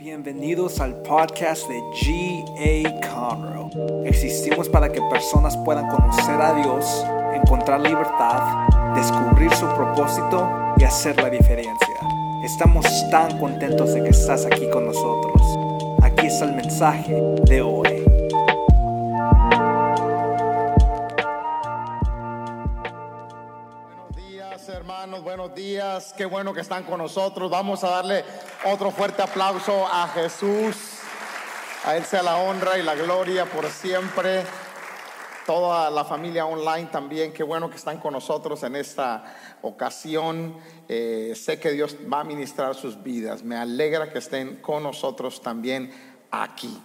Bienvenidos al podcast de G.A. Conroe. Existimos para que personas puedan conocer a Dios, encontrar libertad, descubrir su propósito y hacer la diferencia. Estamos tan contentos de que estás aquí con nosotros. Aquí está el mensaje de hoy. Días. Qué bueno que están con nosotros. Vamos a darle otro fuerte aplauso a Jesús. A Él sea la honra y la gloria por siempre. Toda la familia online también, qué bueno que están con nosotros en esta ocasión. Eh, sé que Dios va a ministrar sus vidas. Me alegra que estén con nosotros también aquí.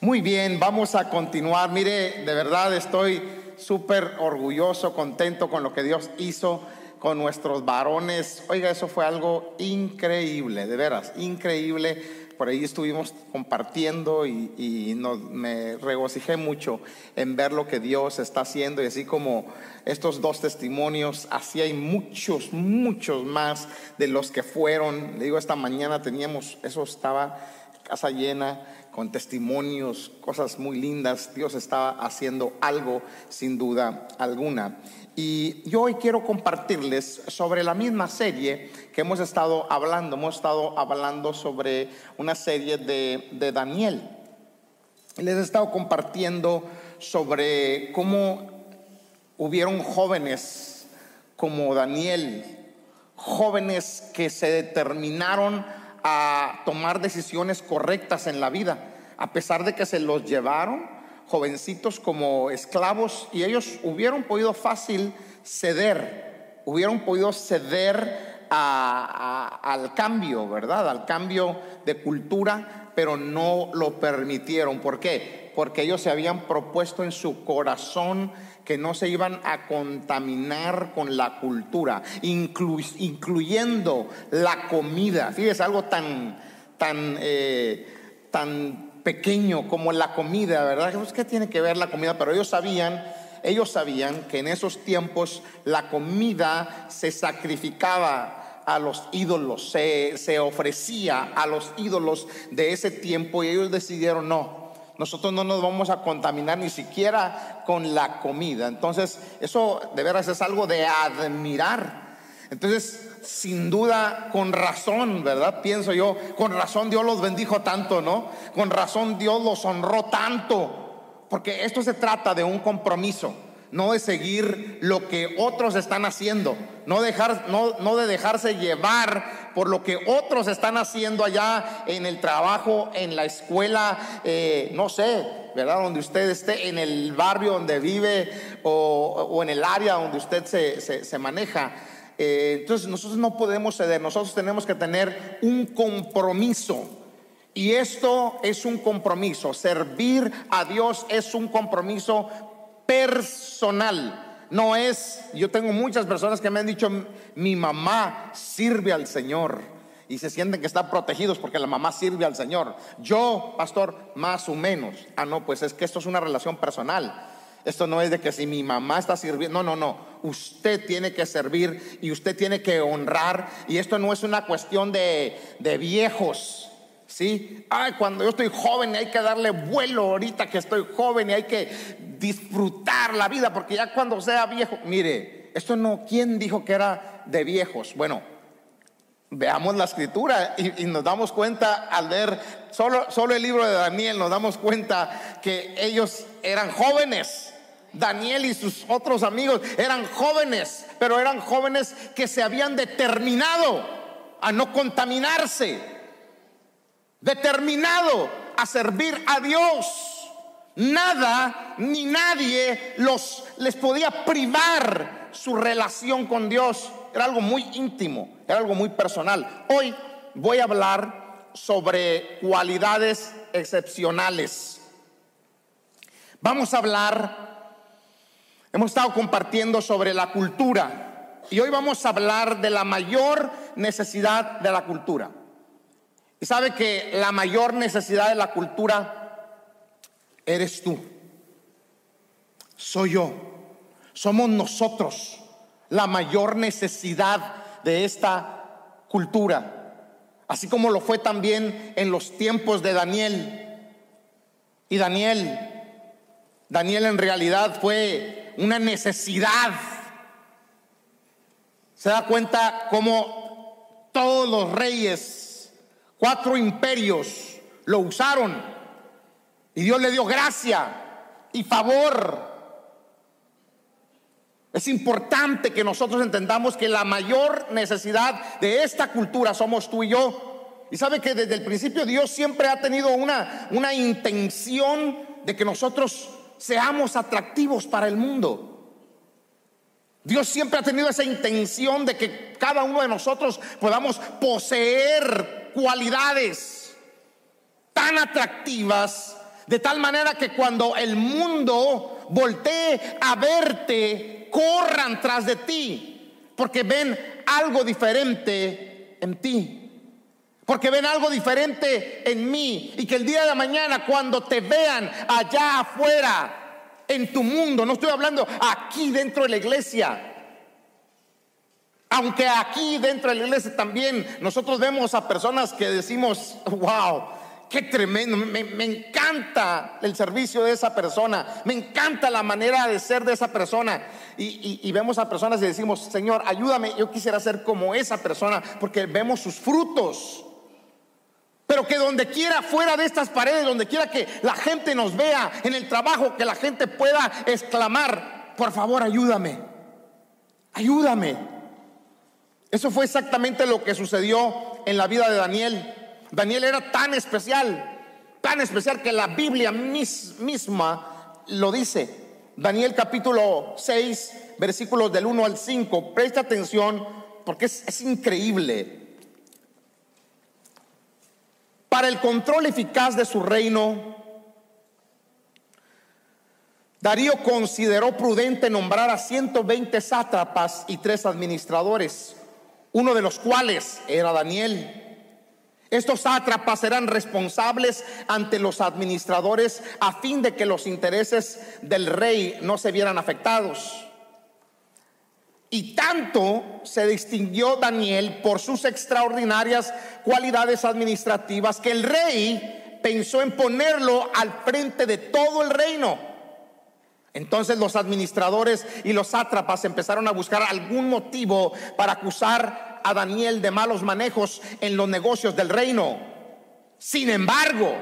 Muy bien, vamos a continuar. Mire, de verdad estoy súper orgulloso, contento con lo que Dios hizo con nuestros varones. Oiga, eso fue algo increíble, de veras, increíble. Por ahí estuvimos compartiendo y, y me regocijé mucho en ver lo que Dios está haciendo y así como estos dos testimonios, así hay muchos, muchos más de los que fueron. Le digo, esta mañana teníamos, eso estaba casa llena con testimonios, cosas muy lindas. Dios estaba haciendo algo sin duda alguna. Y yo hoy quiero compartirles sobre la misma serie que hemos estado hablando. Hemos estado hablando sobre una serie de, de Daniel. Les he estado compartiendo sobre cómo hubieron jóvenes como Daniel, jóvenes que se determinaron a tomar decisiones correctas en la vida, a pesar de que se los llevaron jovencitos como esclavos y ellos hubieron podido fácil ceder, hubieron podido ceder a- al cambio, ¿verdad? Al cambio de cultura, pero no lo permitieron. ¿Por qué? Porque ellos se habían propuesto en su corazón que no se iban a contaminar con la cultura, inclu- incluyendo la comida. Fíjese, algo tan, tan, eh, tan pequeño como la comida, ¿verdad? Pues, ¿Qué tiene que ver la comida? Pero ellos sabían, ellos sabían que en esos tiempos la comida se sacrificaba a los ídolos, se, se ofrecía a los ídolos de ese tiempo y ellos decidieron no. Nosotros no nos vamos a contaminar ni siquiera con la comida. Entonces, eso de veras es algo de admirar. Entonces, sin duda, con razón, ¿verdad? Pienso yo, con razón Dios los bendijo tanto, ¿no? Con razón Dios los honró tanto. Porque esto se trata de un compromiso, no de seguir lo que otros están haciendo, no, dejar, no, no de dejarse llevar por lo que otros están haciendo allá en el trabajo, en la escuela, eh, no sé, ¿verdad? Donde usted esté, en el barrio donde vive o, en el área donde usted se, se- se maneja. Eh, entonces nosotros no podemos ceder, nosotros tenemos que tener un compromiso. Y esto es un compromiso, servir a Dios es un compromiso personal. No es, yo tengo muchas personas que me han dicho, mi mamá sirve al Señor y se sienten que están protegidos porque la mamá sirve al Señor. Yo, pastor, más o menos. Ah, no, pues es que esto es una relación personal. Esto no es de que si mi mamá está sirviendo, no, no, no. Usted tiene que servir y usted tiene que honrar. Y esto no es una cuestión de, de viejos. ¿Sí? Ay, cuando yo estoy joven hay que darle vuelo ahorita que estoy joven y hay que disfrutar la vida porque ya cuando sea viejo, mire, esto no, ¿quién dijo que era de viejos? Bueno, veamos la escritura y, y nos damos cuenta al ver solo, solo el libro de Daniel, nos damos cuenta que ellos eran jóvenes. Daniel y sus otros amigos eran jóvenes, pero eran jóvenes que se habían determinado a no contaminarse determinado a servir a Dios. Nada ni nadie los les podía privar su relación con Dios. Era algo muy íntimo, era algo muy personal. Hoy voy a hablar sobre cualidades excepcionales. Vamos a hablar, hemos estado compartiendo sobre la cultura y hoy vamos a hablar de la mayor necesidad de la cultura. Y sabe que la mayor necesidad de la cultura eres tú. Soy yo. Somos nosotros la mayor necesidad de esta cultura. así como lo fue también en los tiempos de Daniel. Y Daniel, Daniel en realidad fue una necesidad. Se da cuenta cómo todos los reyes, cuatro imperios, lo usaron. Y Dios le dio gracia y favor es importante que nosotros entendamos que la mayor necesidad de esta cultura somos tú y yo. Y sabe que desde el principio Dios siempre ha tenido una, una intención de que nosotros seamos atractivos para el mundo. Dios siempre ha tenido esa intención de que cada uno de nosotros podamos poseer cualidades tan atractivas, de tal manera que cuando el mundo voltee a verte, corran tras de ti, porque ven algo diferente en ti. Porque ven algo diferente en mí. Y que el día de mañana cuando te vean allá afuera, en tu mundo, no estoy hablando aquí dentro de la iglesia. Aunque aquí dentro de la iglesia también nosotros vemos a personas que decimos, wow, Qué tremendo, me, encanta el servicio de esa persona, me encanta la manera de ser de esa persona. Y, vemos a personas y decimos, Señor, ayúdame, yo quisiera ser como esa persona, porque vemos sus frutos. Pero que donde quiera, fuera de estas paredes, donde quiera que la gente nos vea, en el trabajo, que la gente pueda exclamar, por favor, ayúdame, ayúdame. Eso fue exactamente lo que sucedió en la vida de Daniel. Daniel era tan especial, tan especial que la Biblia misma lo dice. Daniel capítulo 6, versículos del 1 al 5. Presta atención porque es, es increíble. Para el control eficaz de su reino, Darío consideró prudente nombrar a 120 sátrapas y tres administradores, uno de los cuales era Daniel. Estos sátrapas serán responsables ante los administradores a fin de que los intereses del rey no se vieran afectados. Y tanto se distinguió Daniel por sus extraordinarias cualidades administrativas que el rey pensó en ponerlo al frente de todo el reino. Entonces los administradores y los sátrapas empezaron a buscar algún motivo para acusar a Daniel de malos manejos en los negocios del reino. Sin embargo,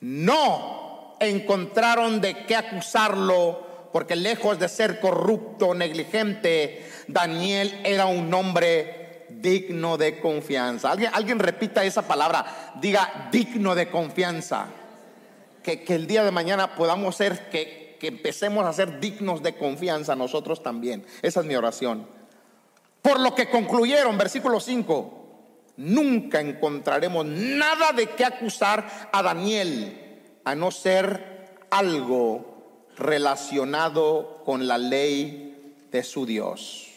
no encontraron de qué acusarlo porque lejos de ser corrupto, negligente, Daniel era un hombre digno de confianza. Alguien, alguien repita esa palabra, diga digno de confianza. Que, que el día de mañana podamos ser, que, que empecemos a ser dignos de confianza nosotros también. Esa es mi oración. Por lo que concluyeron, versículo 5, nunca encontraremos nada de qué acusar a Daniel, a no ser algo relacionado con la ley de su Dios.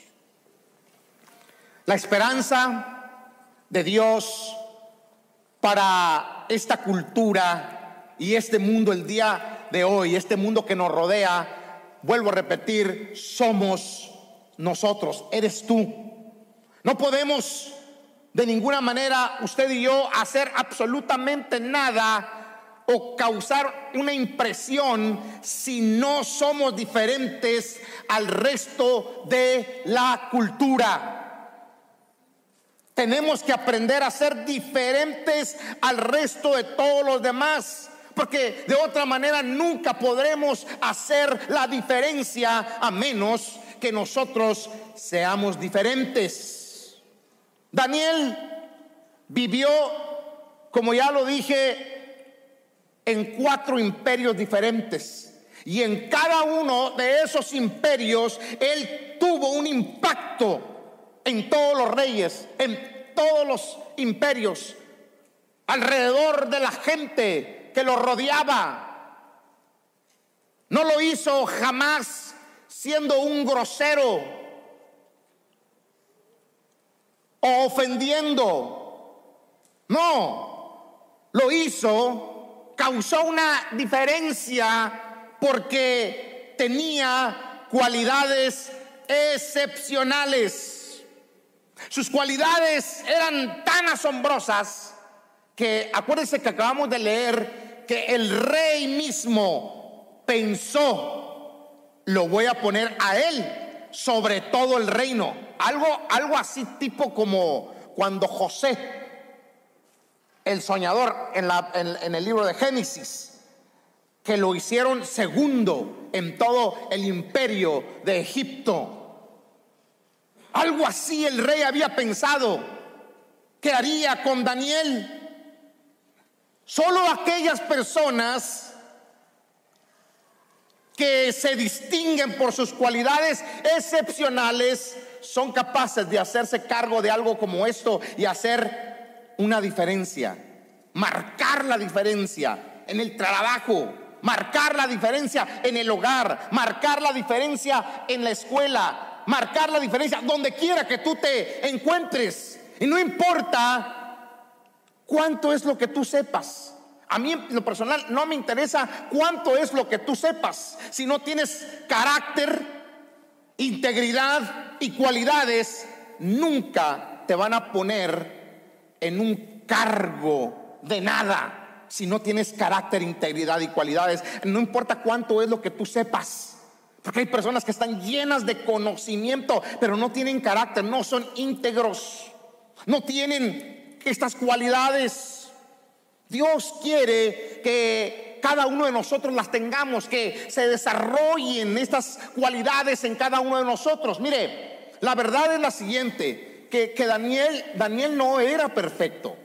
La esperanza de Dios para esta cultura y este mundo el día de hoy, este mundo que nos rodea, vuelvo a repetir, somos nosotros, eres tú. No podemos de ninguna manera usted y yo hacer absolutamente nada o causar una impresión si no somos diferentes al resto de la cultura. Tenemos que aprender a ser diferentes al resto de todos los demás. Porque de otra manera nunca podremos hacer la diferencia a menos que nosotros seamos diferentes. Daniel vivió, como ya lo dije, en cuatro imperios diferentes. Y en cada uno de esos imperios, él tuvo un impacto en todos los reyes, en todos los imperios, alrededor de la gente que lo rodeaba. No lo hizo jamás siendo un grosero o ofendiendo. No, lo hizo, causó una diferencia porque tenía cualidades excepcionales. Sus cualidades eran tan asombrosas que acuérdense que acabamos de leer que el rey mismo pensó, lo voy a poner a él sobre todo el reino. Algo, algo así tipo como cuando José, el soñador en, la, en el libro de Génesis, que lo hicieron segundo en todo el imperio de Egipto. Algo así el rey había pensado que haría con Daniel. Solo aquellas personas que se distinguen por sus cualidades excepcionales son capaces de hacerse cargo de algo como esto y hacer una diferencia, marcar la diferencia en el trabajo, marcar la diferencia en el hogar, marcar la diferencia en la escuela, marcar la diferencia donde quiera que tú te encuentres. Y no importa cuánto es lo que tú sepas. A mí en lo personal no me interesa cuánto es lo que tú sepas. Si no tienes carácter, integridad y cualidades, nunca te van a poner en un cargo de nada si no tienes carácter, integridad y cualidades. No importa cuánto es lo que tú sepas. Porque hay personas que están llenas de conocimiento, pero no tienen carácter, no son íntegros, no tienen estas cualidades. Dios quiere que cada uno de nosotros las tengamos, que se desarrollen estas cualidades en cada uno de nosotros. Mire, la verdad es la siguiente, que, que Daniel, Daniel no era perfecto.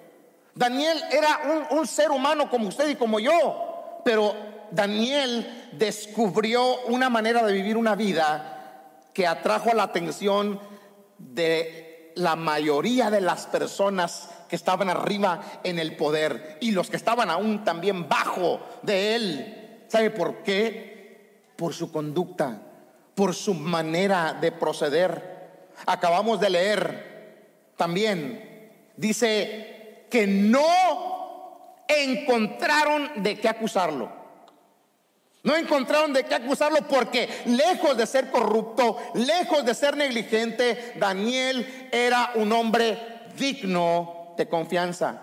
Daniel era un, ser humano como usted y como yo, pero Daniel descubrió una manera de vivir una vida que atrajo la atención de la mayoría de las personas que estaban arriba en el poder y los que estaban aún también bajo de él. ¿Sabe por qué? Por su conducta, por su manera de proceder. Acabamos de leer también, dice que no encontraron de qué acusarlo. No encontraron de qué acusarlo porque lejos de ser corrupto, lejos de ser negligente, Daniel era un hombre digno de confianza.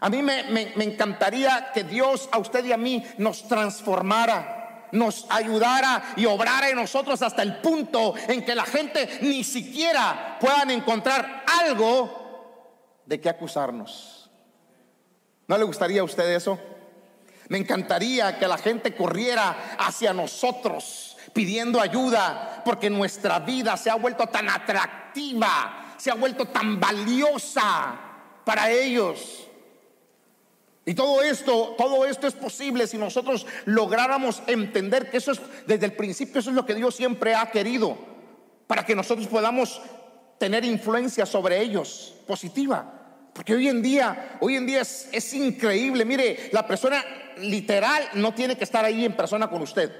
A mí me, me, encantaría que Dios a usted y a mí nos transformara, nos ayudara y obrara en nosotros hasta el punto en que la gente ni siquiera puedan encontrar algo de qué acusarnos. ¿No le gustaría a usted eso? Me encantaría que la gente corriera hacia nosotros pidiendo ayuda porque nuestra vida se ha vuelto tan atractiva, se ha vuelto tan valiosa para ellos. Y todo esto, todo esto es posible si nosotros lográramos entender que eso es desde el principio eso es lo que Dios siempre ha querido para que nosotros podamos tener influencia sobre ellos positiva. Porque hoy en día, hoy en día es, increíble. Mire, la persona literal no tiene que estar ahí en persona con usted.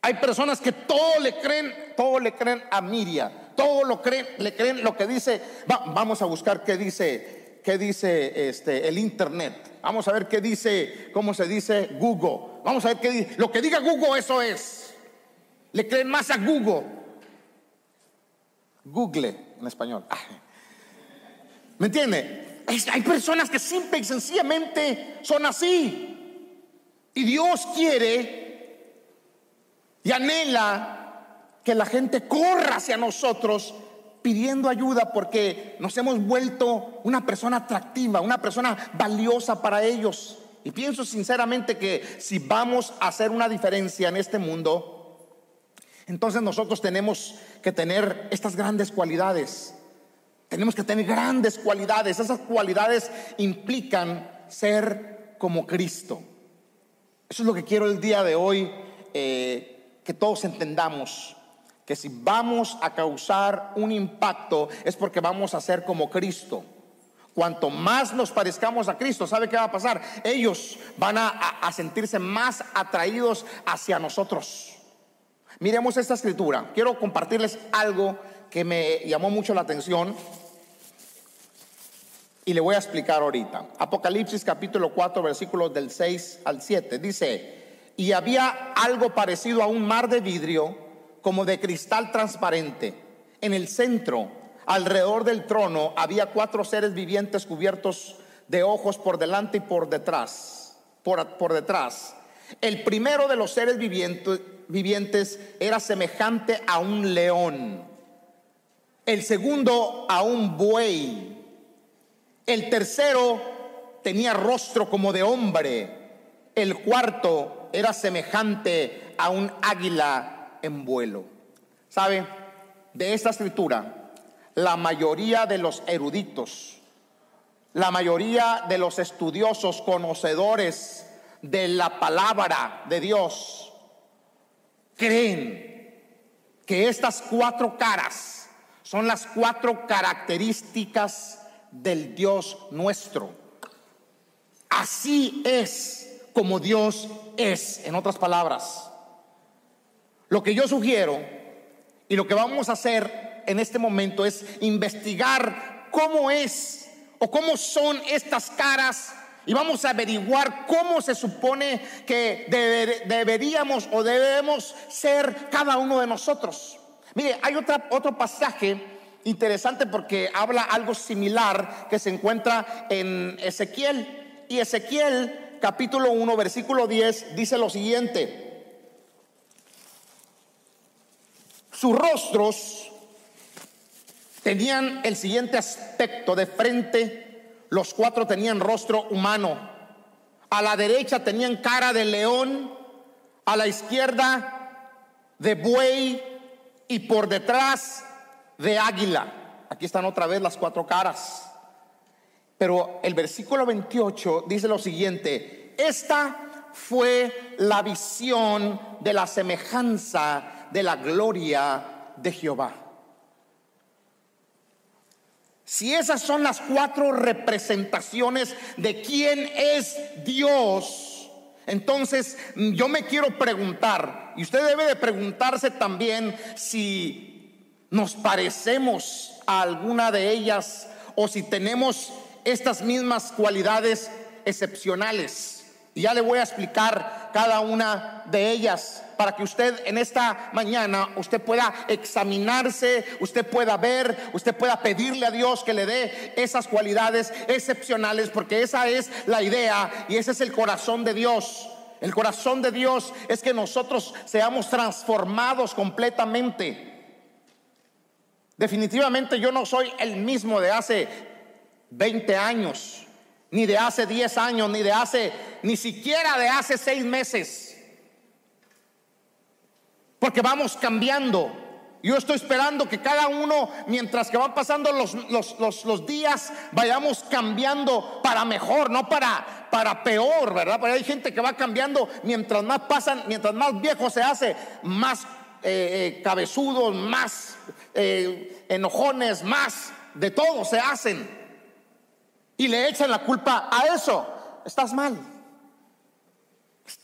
Hay personas que todo le creen, todo le creen a Miria, todo lo creen, le creen lo que dice. vamos a buscar qué dice, qué dice este, el internet. Vamos a ver qué dice, cómo se dice Google. Vamos a ver qué dice. Lo que diga Google, eso es. Le creen más a Google. Google en español. ¿Me entiende? hay personas que simple y sencillamente son así. Y Dios quiere y anhela que la gente corra hacia nosotros pidiendo ayuda porque nos hemos vuelto una persona atractiva, una persona valiosa para ellos. Y pienso sinceramente que si vamos a hacer una diferencia en este mundo, entonces nosotros tenemos que tener estas grandes cualidades. Tenemos que tener grandes cualidades. Esas cualidades implican ser como Cristo. Eso es lo que quiero el día de hoy eh, que todos entendamos. Que si vamos a causar un impacto es porque vamos a ser como Cristo. Cuanto más nos parezcamos a Cristo, ¿sabe qué va a pasar? Ellos van a, sentirse más atraídos hacia nosotros. Miremos esta escritura. Quiero compartirles algo que me llamó mucho la atención y le voy a explicar ahorita. Apocalipsis capítulo 4 versículos del 6 al 7 dice, y había algo parecido a un mar de vidrio como de cristal transparente. En el centro alrededor del trono había cuatro seres vivientes cubiertos de ojos por delante y por detrás, por, detrás. El primero de los seres vivientes era semejante a un león. El segundo a un buey. El tercero tenía rostro como de hombre. El cuarto era semejante a un águila en vuelo. ¿Sabe? De esta escritura la mayoría de los eruditos, la mayoría de los estudiosos, conocedores de la palabra de Dios, creen que estas cuatro caras son las cuatro características del Dios nuestro. Así es como Dios es, en otras palabras. Lo que yo sugiero y lo que vamos a hacer en este momento es investigar cómo es o cómo son estas caras y vamos a averiguar cómo se supone que deberíamos o debemos ser cada uno de nosotros. Mire, hay otra, otro pasaje interesante porque habla algo similar que se encuentra en Ezequiel. Y Ezequiel capítulo 1, versículo 10 dice lo siguiente. Sus rostros tenían el siguiente aspecto de frente. Los cuatro tenían rostro humano. A la derecha tenían cara de león, a la izquierda de buey y por detrás de águila. Aquí están otra vez las cuatro caras. Pero el versículo 28 dice lo siguiente, esta fue la visión de la semejanza de la gloria de Jehová. Si esas son las cuatro representaciones de quién es Dios, entonces yo me quiero preguntar, y usted debe de preguntarse también si nos parecemos a alguna de ellas o si tenemos estas mismas cualidades excepcionales. Y ya le voy a explicar cada una de ellas para que usted en esta mañana, usted pueda examinarse, usted pueda ver, usted pueda pedirle a Dios que le dé esas cualidades excepcionales, porque esa es la idea y ese es el corazón de Dios. El corazón de Dios es que nosotros seamos transformados completamente. Definitivamente yo no soy el mismo de hace 20 años, ni de hace 10 años, ni de hace, ni siquiera de hace 6 meses. Porque vamos cambiando. Yo estoy esperando que cada uno, mientras que van pasando los, los, días, vayamos cambiando para mejor, no para, para peor, ¿verdad? Porque hay gente que va cambiando mientras más pasan, mientras más viejo se hace, más eh, eh, cabezudos, más eh, enojones, más de todo se hacen. Y le echan la culpa a eso. Estás mal.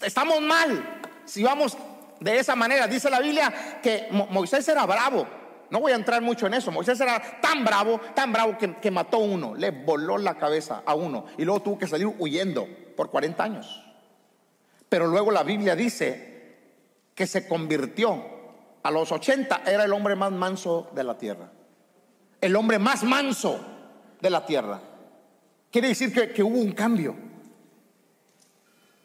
Estamos mal. Si vamos de esa manera. Dice la Biblia que Moisés era bravo. No voy a entrar mucho en eso. Moisés era tan bravo, tan bravo que, que mató a uno. Le voló la cabeza a uno. Y luego tuvo que salir huyendo por 40 años. Pero luego la Biblia dice que se convirtió. A los 80 era el hombre más manso de la tierra. El hombre más manso de la tierra. Quiere decir que, hubo un cambio.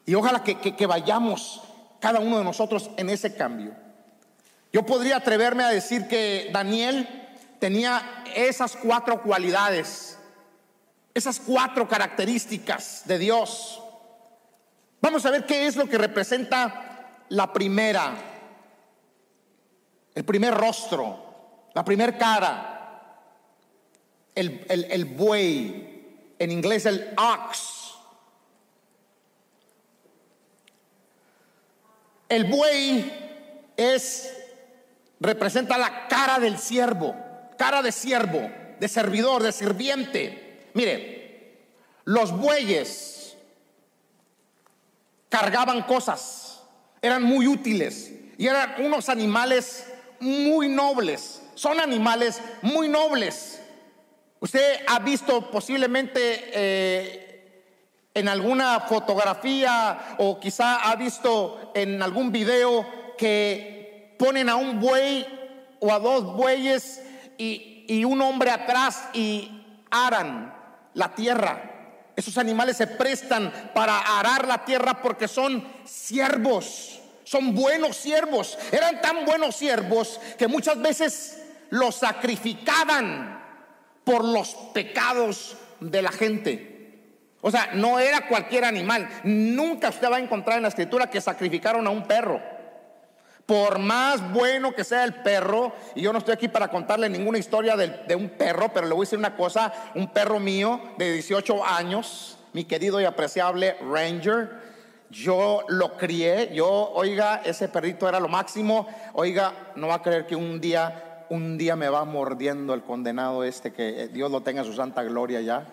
Y ojalá que, vayamos cada uno de nosotros en ese cambio. Yo podría atreverme a decir que Daniel tenía esas cuatro cualidades, esas cuatro características de Dios. Vamos a ver qué es lo que representa la primera, el primer rostro, la primera cara, el buey, en inglés el ox. El buey es representa la cara del siervo, cara de siervo, de servidor, de sirviente. Mire, los bueyes cargaban cosas, eran muy útiles y eran unos animales muy nobles. Son animales muy nobles. Usted ha visto posiblemente eh, en alguna fotografía o quizá ha visto en algún video que ponen a un buey o a dos bueyes y, y un hombre atrás y aran la tierra. Esos animales se prestan para arar la tierra porque son siervos, son buenos siervos. Eran tan buenos siervos que muchas veces los sacrificaban por los pecados de la gente. O sea, no era cualquier animal. Nunca usted va a encontrar en la escritura que sacrificaron a un perro. Por más bueno que sea el perro, y yo no estoy aquí para contarle ninguna historia de, un perro, pero le voy a decir una cosa, un perro mío de 18 años, mi querido y apreciable Ranger, yo lo crié, yo, oiga, ese perrito era lo máximo, oiga, no va a creer que un día, un día me va mordiendo el condenado este, que Dios lo tenga en su santa gloria ya.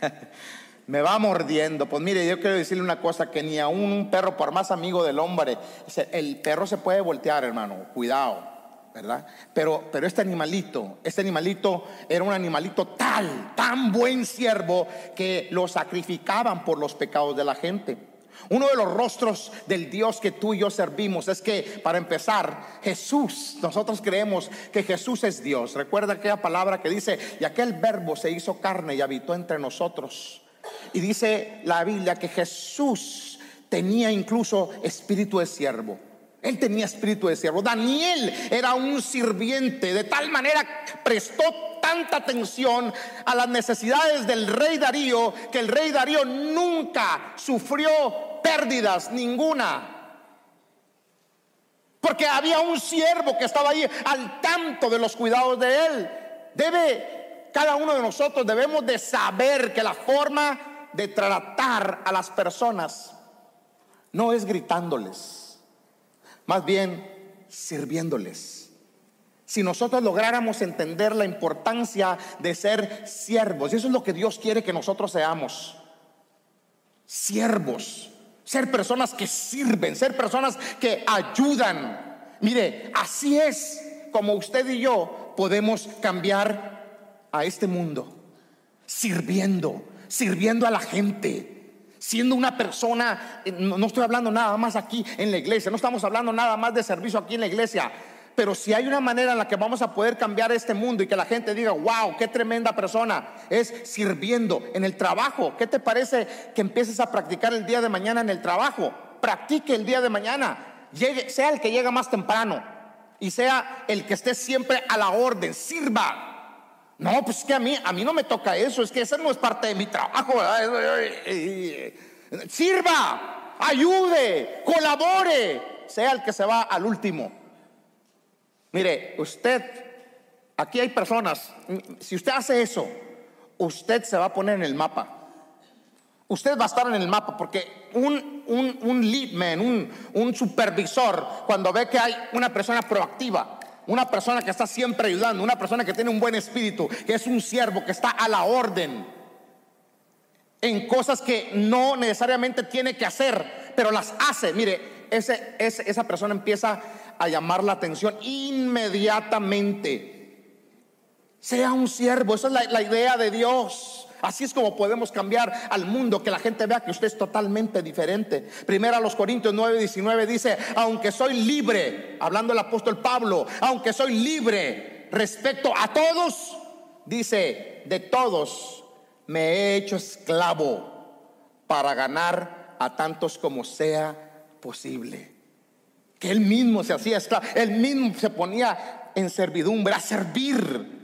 me va mordiendo. Pues mire, yo quiero decirle una cosa, que ni aún un perro, por más amigo del hombre, el perro se puede voltear, hermano, cuidado. ¿verdad? Pero, pero este animalito, este animalito era un animalito tal, tan buen siervo que lo sacrificaban por los pecados de la gente. Uno de los rostros del Dios que tú y yo servimos es que, para empezar, Jesús, nosotros creemos que Jesús es Dios. Recuerda aquella palabra que dice, y aquel verbo se hizo carne y habitó entre nosotros. Y dice la Biblia que Jesús tenía incluso espíritu de siervo. Él tenía espíritu de siervo. Daniel era un sirviente. De tal manera prestó tanta atención a las necesidades del rey Darío que el rey Darío nunca sufrió pérdidas ninguna. Porque había un siervo que estaba ahí al tanto de los cuidados de él. Debe, cada uno de nosotros debemos de saber que la forma de tratar a las personas no es gritándoles, más bien sirviéndoles. Si nosotros lográramos entender la importancia de ser siervos, y eso es lo que Dios quiere que nosotros seamos, siervos, ser personas que sirven, ser personas que ayudan. Mire, así es como usted y yo podemos cambiar a este mundo, sirviendo, sirviendo a la gente, siendo una persona, eh, no, estoy hablando nada más aquí en la iglesia, no estamos hablando nada más de servicio aquí en la iglesia, pero si hay una manera en la que vamos a poder cambiar este mundo y que la gente diga, wow, qué tremenda persona, es sirviendo en el trabajo. ¿Qué te parece que empieces a practicar el día de mañana en el trabajo? Practique el día de mañana. Sea el que llega más temprano y sea el que esté siempre a la orden, sirva. No, pues es que a mí, a mí no me toca eso, es que ese no es parte de mi trabajo. Sirva, ayude, colabore, sea el que se va al último. Mire, usted, aquí hay personas, si usted hace eso, usted se va a poner en el mapa. Usted va a estar en el mapa porque un, un, un leadman, un, un supervisor, cuando ve que hay una persona proactiva, una persona que está siempre ayudando, una persona que tiene un buen espíritu, que es un siervo, que está a la orden en cosas que no necesariamente tiene que hacer, pero las hace. Mire, ese, esa persona empieza a llamar la atención inmediatamente. Sea un siervo, esa es la, idea de Dios. Así es como podemos cambiar al mundo, que la gente vea que usted es totalmente diferente. Primero a los Corintios 9, 19 dice, aunque soy libre, hablando el apóstol Pablo, aunque soy libre respecto a todos, dice, de todos me he hecho esclavo para ganar a tantos como sea posible que él mismo se hacía esclavo, él mismo se ponía en servidumbre, a servir.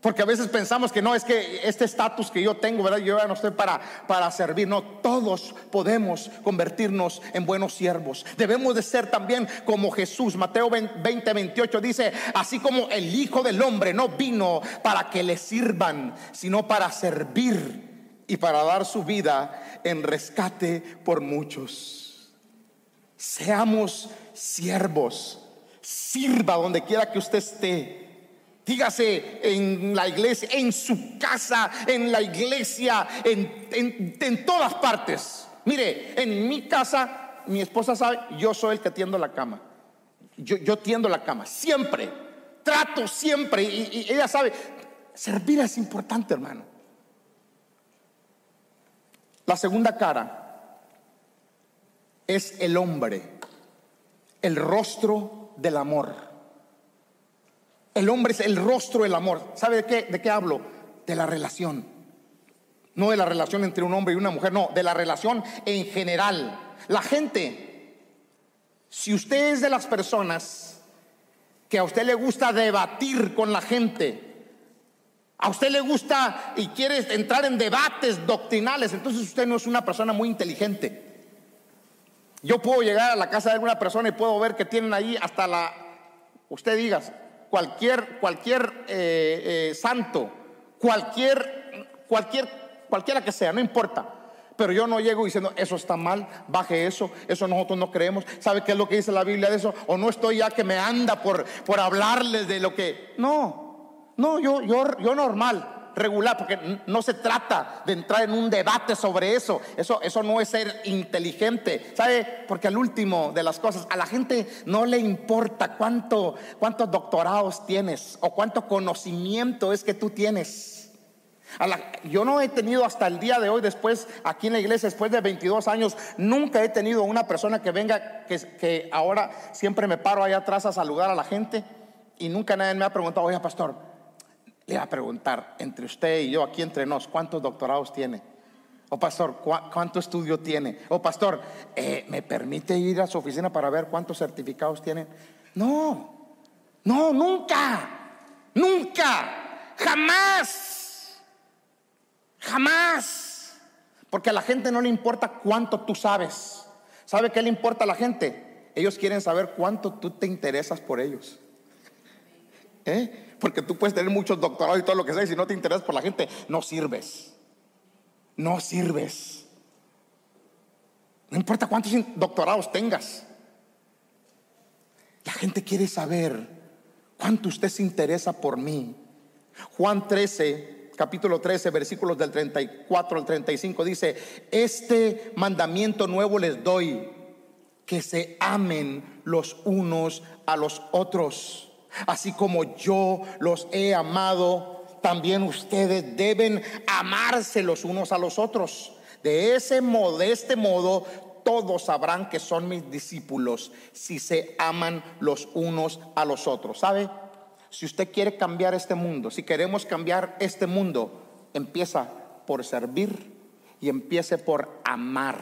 Porque a veces pensamos que no, es que este estatus que yo tengo, ¿verdad? Yo ya no estoy para, para servir. No, todos podemos convertirnos en buenos siervos. Debemos de ser también como Jesús. Mateo 20, 28 dice, así como el Hijo del Hombre no vino para que le sirvan, sino para servir y para dar su vida en rescate por muchos. Seamos siervos. Sirva donde quiera que usted esté. Dígase en la iglesia, en su casa, en la iglesia, en, todas partes. Mire, en mi casa, mi esposa sabe, yo soy el que tiendo la cama. Yo, yo tiendo la cama, siempre. Trato siempre. y ella sabe, servir es importante, hermano. La segunda cara es el hombre, el rostro del amor. El hombre es el rostro del amor. ¿Sabe de qué, de qué hablo? De la relación. No de la relación entre un hombre y una mujer, no, de la relación en general. La gente, si usted es de las personas que a usted le gusta debatir con la gente, a usted le gusta y quiere entrar en debates doctrinales, entonces usted no es una persona muy inteligente. Yo puedo llegar a la casa de alguna persona y puedo ver que tienen ahí hasta la, usted diga, cualquier, cualquier eh, eh, santo, cualquier, cualquier, cualquiera que sea, no importa. Pero yo no llego diciendo, eso está mal, baje eso, eso nosotros no creemos. ¿Sabe qué es lo que dice la Biblia de eso? O no estoy ya que me anda por, por hablarles de lo que... No, no, yo, yo, yo normal regular, porque no se trata de entrar en un debate sobre eso. Eso, eso no es ser inteligente, ¿sabe? Porque al último de las cosas, a la gente no le importa cuánto, cuántos doctorados tienes o cuánto conocimiento es que tú tienes. yo no he tenido hasta el día de hoy, después, aquí en la iglesia, después de 22 años, nunca he tenido una persona que venga, que, que ahora siempre me paro allá atrás a saludar a la gente y nunca nadie me ha preguntado, oye, pastor, le a preguntar entre usted y yo, aquí entre nos, ¿cuántos doctorados tiene? O pastor, ¿cuánto estudio tiene? O pastor, eh, ¿me permite ir a su oficina para ver cuántos certificados tiene? No, no, nunca, nunca, jamás, jamás. Porque a la gente no le importa cuánto tú sabes. ¿Sabe qué le importa a la gente? Ellos quieren saber cuánto tú te interesas por ellos. ¿Eh? Porque tú puedes tener muchos doctorados y todo lo que sea, y si no te interesas por la gente, no sirves. No sirves. No importa cuántos doctorados tengas. La gente quiere saber cuánto usted se interesa por mí. Juan 13, capítulo 13, versículos del 34 al 35 dice, este mandamiento nuevo les doy, que se amen los unos a los otros Así como yo los he amado, también ustedes deben amarse los unos a los otros. De ese modo, de este modo, todos sabrán que son mis discípulos si se aman los unos a los otros. ¿Sabe? Si usted quiere cambiar este mundo, si queremos cambiar este mundo, empieza por servir y empiece por amar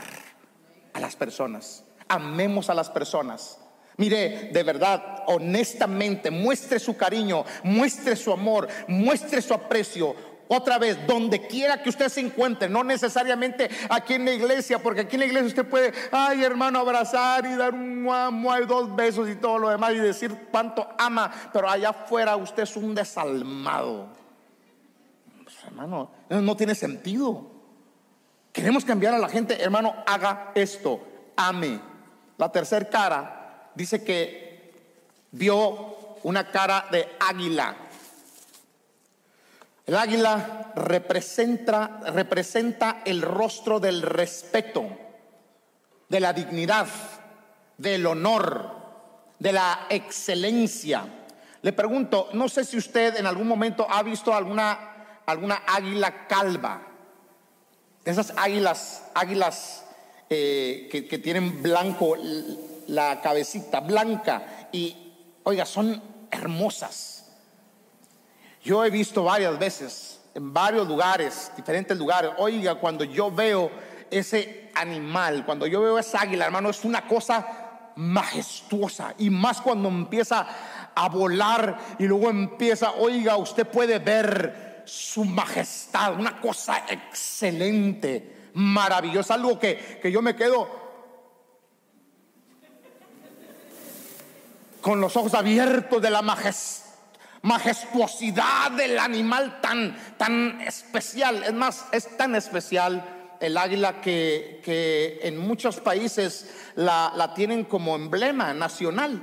a las personas. Amemos a las personas. Mire, de verdad, honestamente, muestre su cariño, muestre su amor, muestre su aprecio. Otra vez, donde quiera que usted se encuentre, no necesariamente aquí en la iglesia, porque aquí en la iglesia usted puede, ay hermano, abrazar y dar un muay, dos besos y todo lo demás y decir cuánto ama, pero allá afuera usted es un desalmado. Pues, hermano, no tiene sentido. Queremos cambiar a la gente, hermano, haga esto, ame. La tercera cara dice que vio una cara de águila. El águila representa, representa el rostro del respeto, de la dignidad, del honor, de la excelencia. Le pregunto, no sé si usted en algún momento ha visto alguna, alguna águila calva. Esas águilas, águilas eh, que, que, tienen blanco la cabecita blanca y, oiga, son hermosas. Yo he visto varias veces, en varios lugares, diferentes lugares, oiga, cuando yo veo ese animal, cuando yo veo esa águila, hermano, es una cosa majestuosa. Y más cuando empieza a volar y luego empieza, oiga, usted puede ver su majestad, una cosa excelente, maravillosa, algo que, que yo me quedo con los ojos abiertos de la majestuosidad del animal tan, tan especial. Es más, es tan especial el águila que, en muchos países la, tienen como emblema nacional.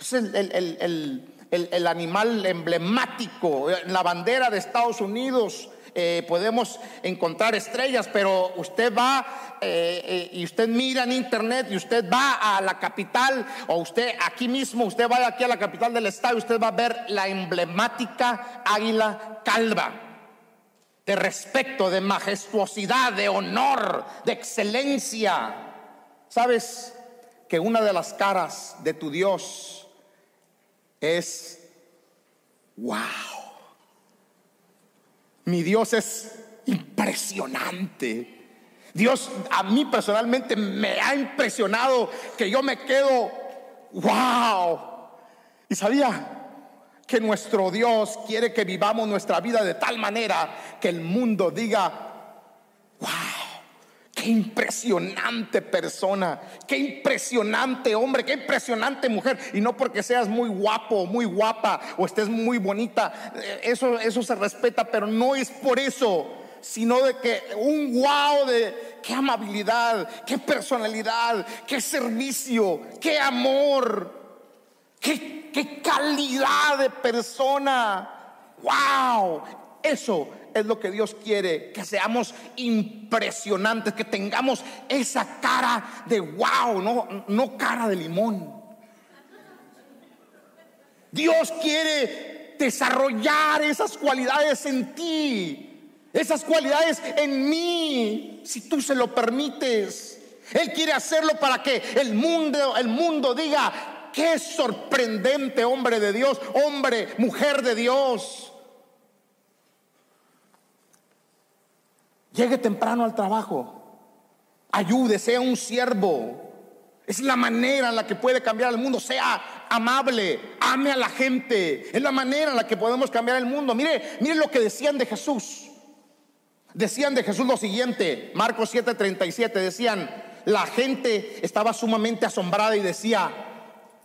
Es el, el animal emblemático, la bandera de Estados Unidos eh, podemos encontrar estrellas, pero usted va eh, eh, y usted mira en internet y usted va a la capital o usted aquí mismo, usted va aquí a la capital del estado y usted va a ver la emblemática águila calva de respeto, de majestuosidad, de honor, de excelencia. ¿Sabes que una de las caras de tu Dios es wow. Mi Dios es impresionante. Dios a mí personalmente me ha impresionado que yo me quedo, wow. Y sabía que nuestro Dios quiere que vivamos nuestra vida de tal manera que el mundo diga, wow, qué impresionante persona, qué impresionante hombre, qué impresionante mujer. Y no porque seas muy guapo, muy guapa o estés muy bonita, eh, eso, eso se respeta, pero no es por eso, sino de que un wow de qué amabilidad, qué personalidad, qué servicio, qué amor, qué, qué calidad de persona. ¡Wow! Eso es lo que Dios quiere, que seamos impresionantes, que tengamos esa cara de wow, no, no cara de limón. Dios quiere desarrollar esas cualidades en ti, esas cualidades en mí, si tú se lo permites. Él quiere hacerlo para que el mundo, el mundo diga, qué sorprendente hombre de Dios, hombre, mujer de Dios. Llegue temprano al trabajo. Ayude, sea un siervo. Es la manera en la que puede cambiar el mundo. Sea amable, ame a la gente. Es la manera en la que podemos cambiar el mundo. Mire, mire lo que decían de Jesús. Decían de Jesús lo siguiente, Marcos 7:37, decían, la gente estaba sumamente asombrada y decía,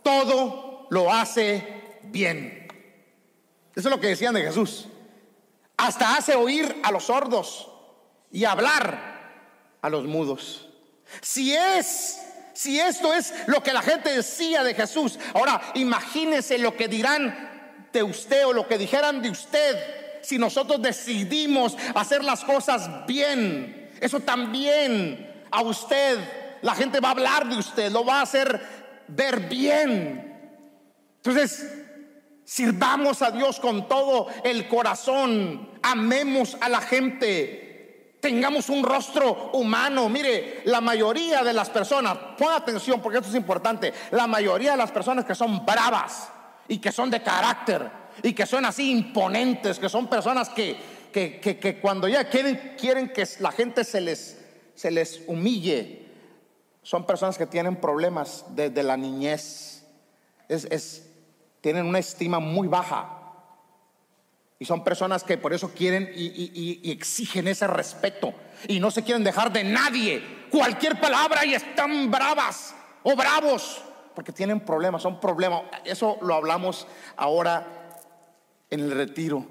todo lo hace bien. Eso es lo que decían de Jesús. Hasta hace oír a los sordos y hablar a los mudos. Si es, si esto es lo que la gente decía de Jesús, ahora imagínese lo que dirán de usted o lo que dijeran de usted si nosotros decidimos hacer las cosas bien. Eso también a usted, la gente va a hablar de usted, lo va a hacer ver bien. Entonces, sirvamos a Dios con todo el corazón, amemos a la gente, tengamos un rostro humano. Mire, la mayoría de las personas, ponga atención porque esto es importante, la mayoría de las personas que son bravas y que son de carácter y que son así imponentes, que son personas que, que, cuando ya quieren, quieren que la gente se les, se les humille, son personas que tienen problemas desde la niñez, es, tienen una estima muy baja y son personas que por eso quieren y, exigen ese respeto. Y no se quieren dejar de nadie. Cualquier palabra y están bravas o bravos. Porque tienen problemas, son problemas. Eso lo hablamos ahora en el retiro.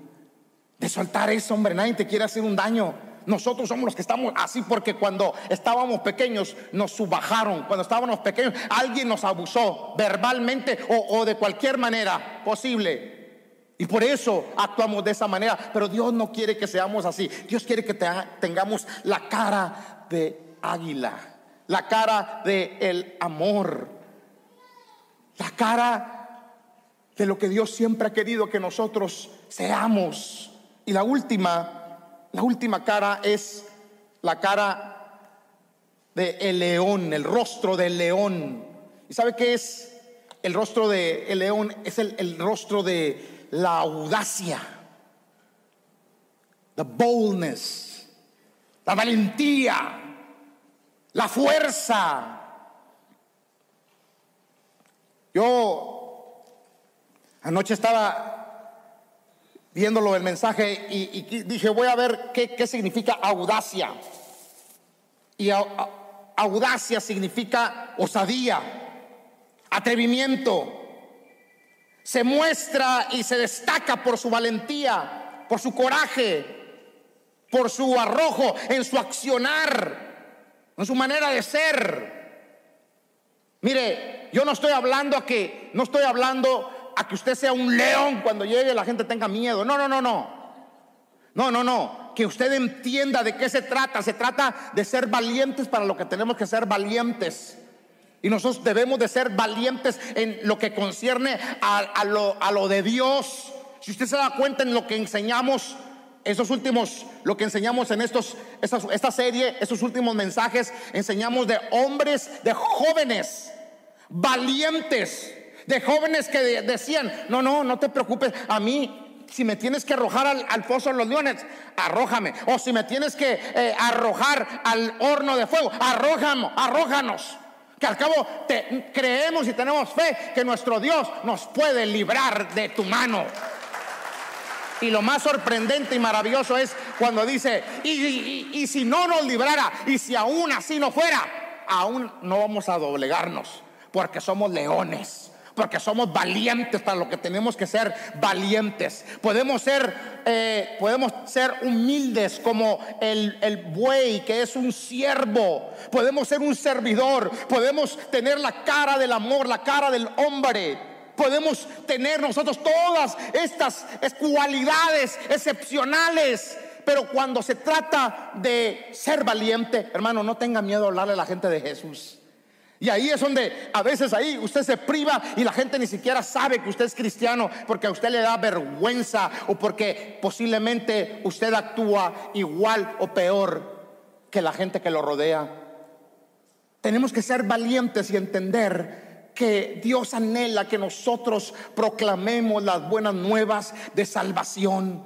De soltar eso, hombre. Nadie te quiere hacer un daño. Nosotros somos los que estamos así porque cuando estábamos pequeños nos subajaron, cuando estábamos pequeños alguien nos abusó verbalmente o, o de cualquier manera posible. Y por eso actuamos de esa manera. Pero Dios no quiere que seamos así. Dios quiere que tengamos la cara de águila, la cara de el amor, la cara de lo que Dios siempre ha querido que nosotros seamos. Y la última, la última cara es la cara de el león, el rostro del león. ¿Y sabe qué es? El rostro el león es el rostro de la audacia, the boldness, la valentía, la fuerza. Yo anoche estaba viéndolo el mensaje y, dije, voy a ver qué, significa audacia. Y audacia significa osadía, atrevimiento, se muestra y se destaca por su valentía, por su coraje, por su arrojo, en su accionar, en su manera de ser. Mire, yo no estoy hablando a que, no estoy hablando a que usted sea un león cuando llegue la gente tenga miedo. No, no, no, no. No, no, no. Que usted entienda de qué se trata. Se trata de ser valientes para lo que tenemos que ser valientes. Y nosotros debemos de ser valientes en lo que concierne a, lo, a lo de Dios. Si usted se da cuenta en lo que enseñamos, esos últimos, lo que enseñamos en estos, esta, serie, estos últimos mensajes, enseñamos de hombres, de jóvenes, valientes, de jóvenes que decían, no, no, no te preocupes, a mí si me tienes que arrojar al, pozo de los leones, arrójame. O si me tienes que eh, arrojar al horno de fuego, arrójame, arrójanos. Que al cabo creemos y tenemos fe que nuestro Dios nos puede librar de tu mano. Y lo más sorprendente y maravilloso es cuando dice, y, si no nos librara, y si aún así no fuera, aún no vamos a doblegarnos, porque somos leones porque somos valientes para lo que tenemos que ser valientes. Podemos ser, eh, podemos ser humildes como el, el buey que es un siervo. Podemos ser un servidor. Podemos tener la cara del amor, la cara del hombre podemos tener nosotros todas estas cualidades excepcionales. Pero cuando se trata de ser valiente, hermano, no tenga miedo a hablarle a la gente de Jesús. Y ahí es donde a veces ahí usted se priva y la gente ni siquiera sabe que usted es cristiano porque a usted le da vergüenza o porque posiblemente usted actúa igual o peor que la gente que lo rodea. Tenemos que ser valientes y entender que Dios anhela que nosotros proclamemos las buenas nuevas de salvación.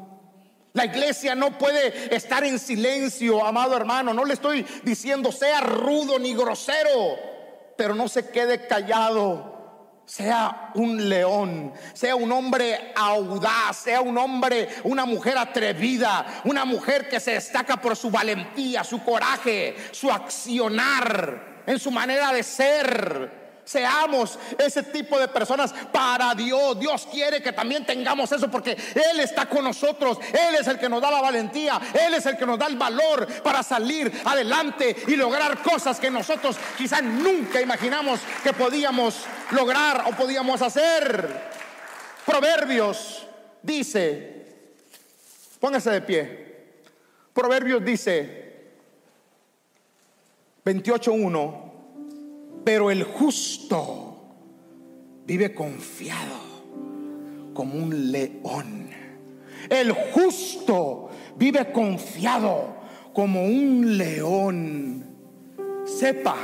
La iglesia no puede estar en silencio, amado hermano. No le estoy diciendo sea rudo ni grosero, pero no se quede callado. Sea un león, sea un hombre audaz, sea un hombre, una mujer atrevida, una mujer que se destaca por su valentía, su coraje, su accionar, en su manera de ser. Seamos ese tipo de personas para Dios. Dios quiere que también tengamos eso porque Él está con nosotros. Él es el que nos da la valentía. Él es el que nos da el valor para salir adelante y lograr cosas que nosotros quizás nunca imaginamos que podíamos lograr o podíamos hacer. Proverbios dice, póngase de pie. Proverbios dice 28.1 pero el justo vive confiado como un león. El justo vive confiado como un león. Sepa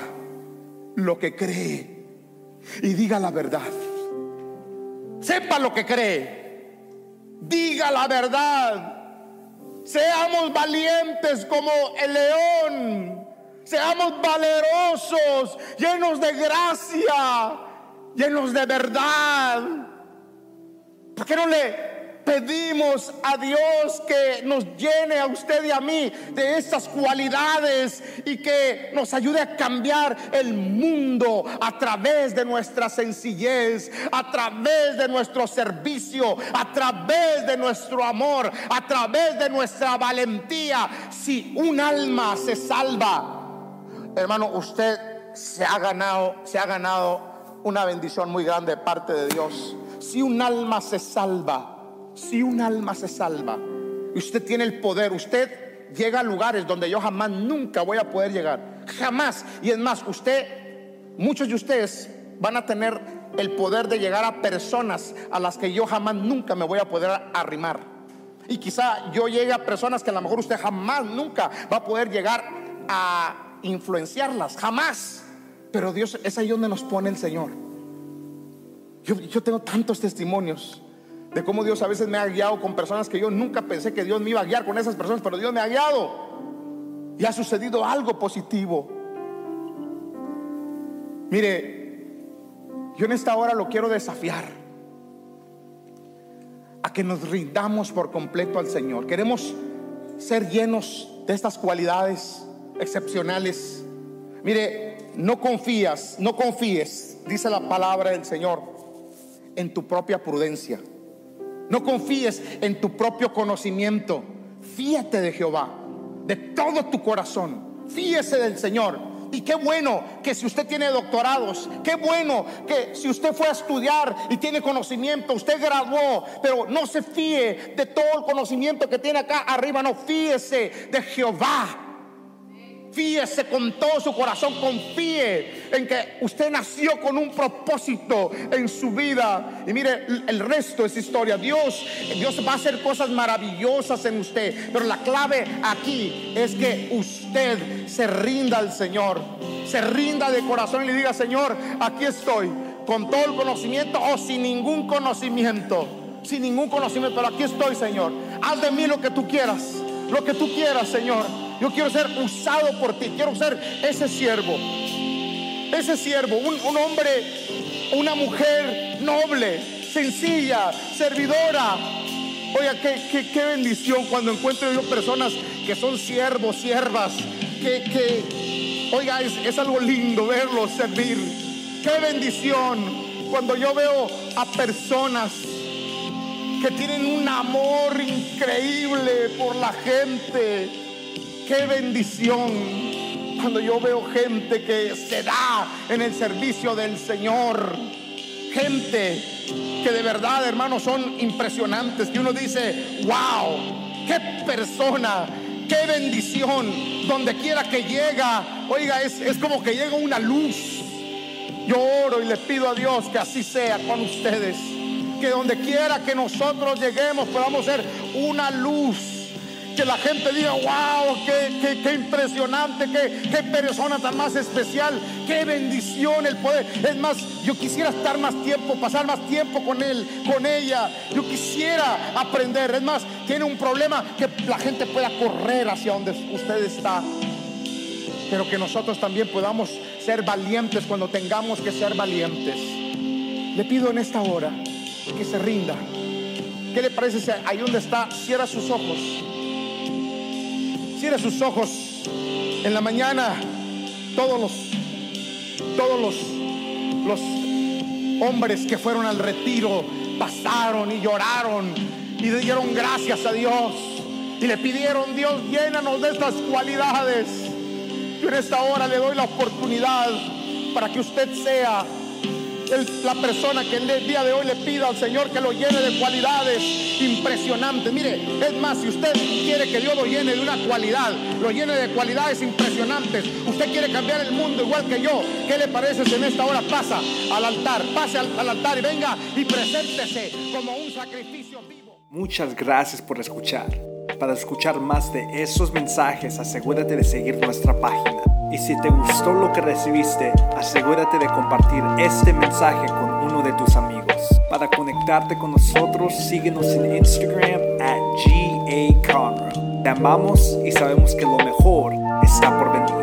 lo que cree y diga la verdad. Sepa lo que cree. Diga la verdad. Seamos valientes como el león. Seamos valerosos, llenos de gracia, llenos de verdad. ¿Por qué no le pedimos a Dios que nos llene a usted y a mí de estas cualidades y que nos ayude a cambiar el mundo a través de nuestra sencillez, a través de nuestro servicio, a través de nuestro amor, a través de nuestra valentía. Si un alma se salva, hermano, usted se ha ganado, se ha ganado una bendición muy grande de parte de Dios. Si un alma se salva, si un alma se salva, y usted tiene el poder, usted llega a lugares donde yo jamás nunca voy a poder llegar. Jamás. Y es más, usted, muchos de ustedes van a tener el poder de llegar a personas a las que yo jamás nunca me voy a poder arrimar. Y quizá yo llegue a personas que a lo mejor usted jamás nunca va a poder llegar a influenciarlas, jamás. Pero Dios es ahí donde nos pone el Señor. Yo, tengo tantos testimonios de cómo Dios a veces me ha guiado con personas que yo nunca pensé que Dios me iba a guiar con esas personas, pero Dios me ha guiado. Y ha sucedido algo positivo. Mire, yo en esta hora lo quiero desafiar a que nos rindamos por completo al Señor. Queremos ser llenos de estas cualidades excepcionales. Mire, no confías, no confíes, dice la palabra del Señor, en tu propia prudencia. No confíes en tu propio conocimiento. Fíate de Jehová, de todo tu corazón. Fíese del Señor. Y qué bueno que si usted tiene doctorados, qué bueno que si usted fue a estudiar y tiene conocimiento, usted graduó, pero no se fíe de todo el conocimiento que tiene acá arriba, no fíese de Jehová Fíese con todo su corazón, confíe en que usted nació con un propósito en su vida. Y mire, el resto es historia. Dios, Dios va a hacer cosas maravillosas en usted. Pero la clave aquí es que usted se rinda al Señor. Se rinda de corazón y le diga, Señor, aquí estoy, con todo el conocimiento o sin ningún conocimiento sin ningún conocimiento, pero aquí estoy, Señor. Haz de mí lo que tú quieras, lo que tú quieras, Señor. Yo quiero ser usado por ti, quiero ser ese siervo, ese siervo, un, un hombre, una mujer noble, sencilla, servidora. Oiga, qué, qué, bendición cuando encuentro yo personas que son siervos, siervas, que, que oiga, es, es algo lindo verlos servir. Qué bendición cuando yo veo a personas que tienen un amor increíble por la gente. Qué bendición cuando yo veo gente que se da en el servicio del Señor. Gente que de verdad, hermanos, son impresionantes. Que uno dice, wow, qué persona, qué bendición. Donde quiera que llega, oiga, es, es como que llega una luz yo oro y le pido a Dios que así sea con ustedes. Que donde quiera que nosotros lleguemos podamos ser una luz. Que la gente diga, wow, qué, qué, impresionante, qué, qué persona tan más especial, qué bendición el poder. Es más, yo quisiera estar más tiempo, pasar más tiempo con él, con ella. Yo quisiera aprender. Es más, tiene un problema que la gente pueda correr hacia donde usted está. Pero que nosotros también podamos ser valientes cuando tengamos que ser valientes. Le pido en esta hora que se rinda. ¿Qué le parece si ahí donde está cierra sus ojos? Cierra sus ojos. En la mañana todos los todos los los hombres que fueron al retiro pasaron y lloraron y dieron gracias a Dios y le pidieron, Dios, llénanos de estas cualidades. Yo en esta hora le doy la oportunidad para que usted sea la persona que el día de hoy le pida al Señor que lo llene de cualidades impresionantes. Mire, es más, si usted quiere que Dios lo llene de una cualidad, lo llene de cualidades impresionantes, usted quiere cambiar el mundo igual que yo, ¿qué le parece si en esta hora pasa al altar, pase al, al altar y venga y preséntese como un sacrificio vivo? Muchas gracias por escuchar. Para escuchar más de esos mensajes, asegúrate de seguir nuestra página. Y si te gustó lo que recibiste, asegúrate de compartir este mensaje con uno de tus amigos. Para conectarte con nosotros, síguenos en Instagram at GA Te amamos y sabemos que lo mejor está por venir.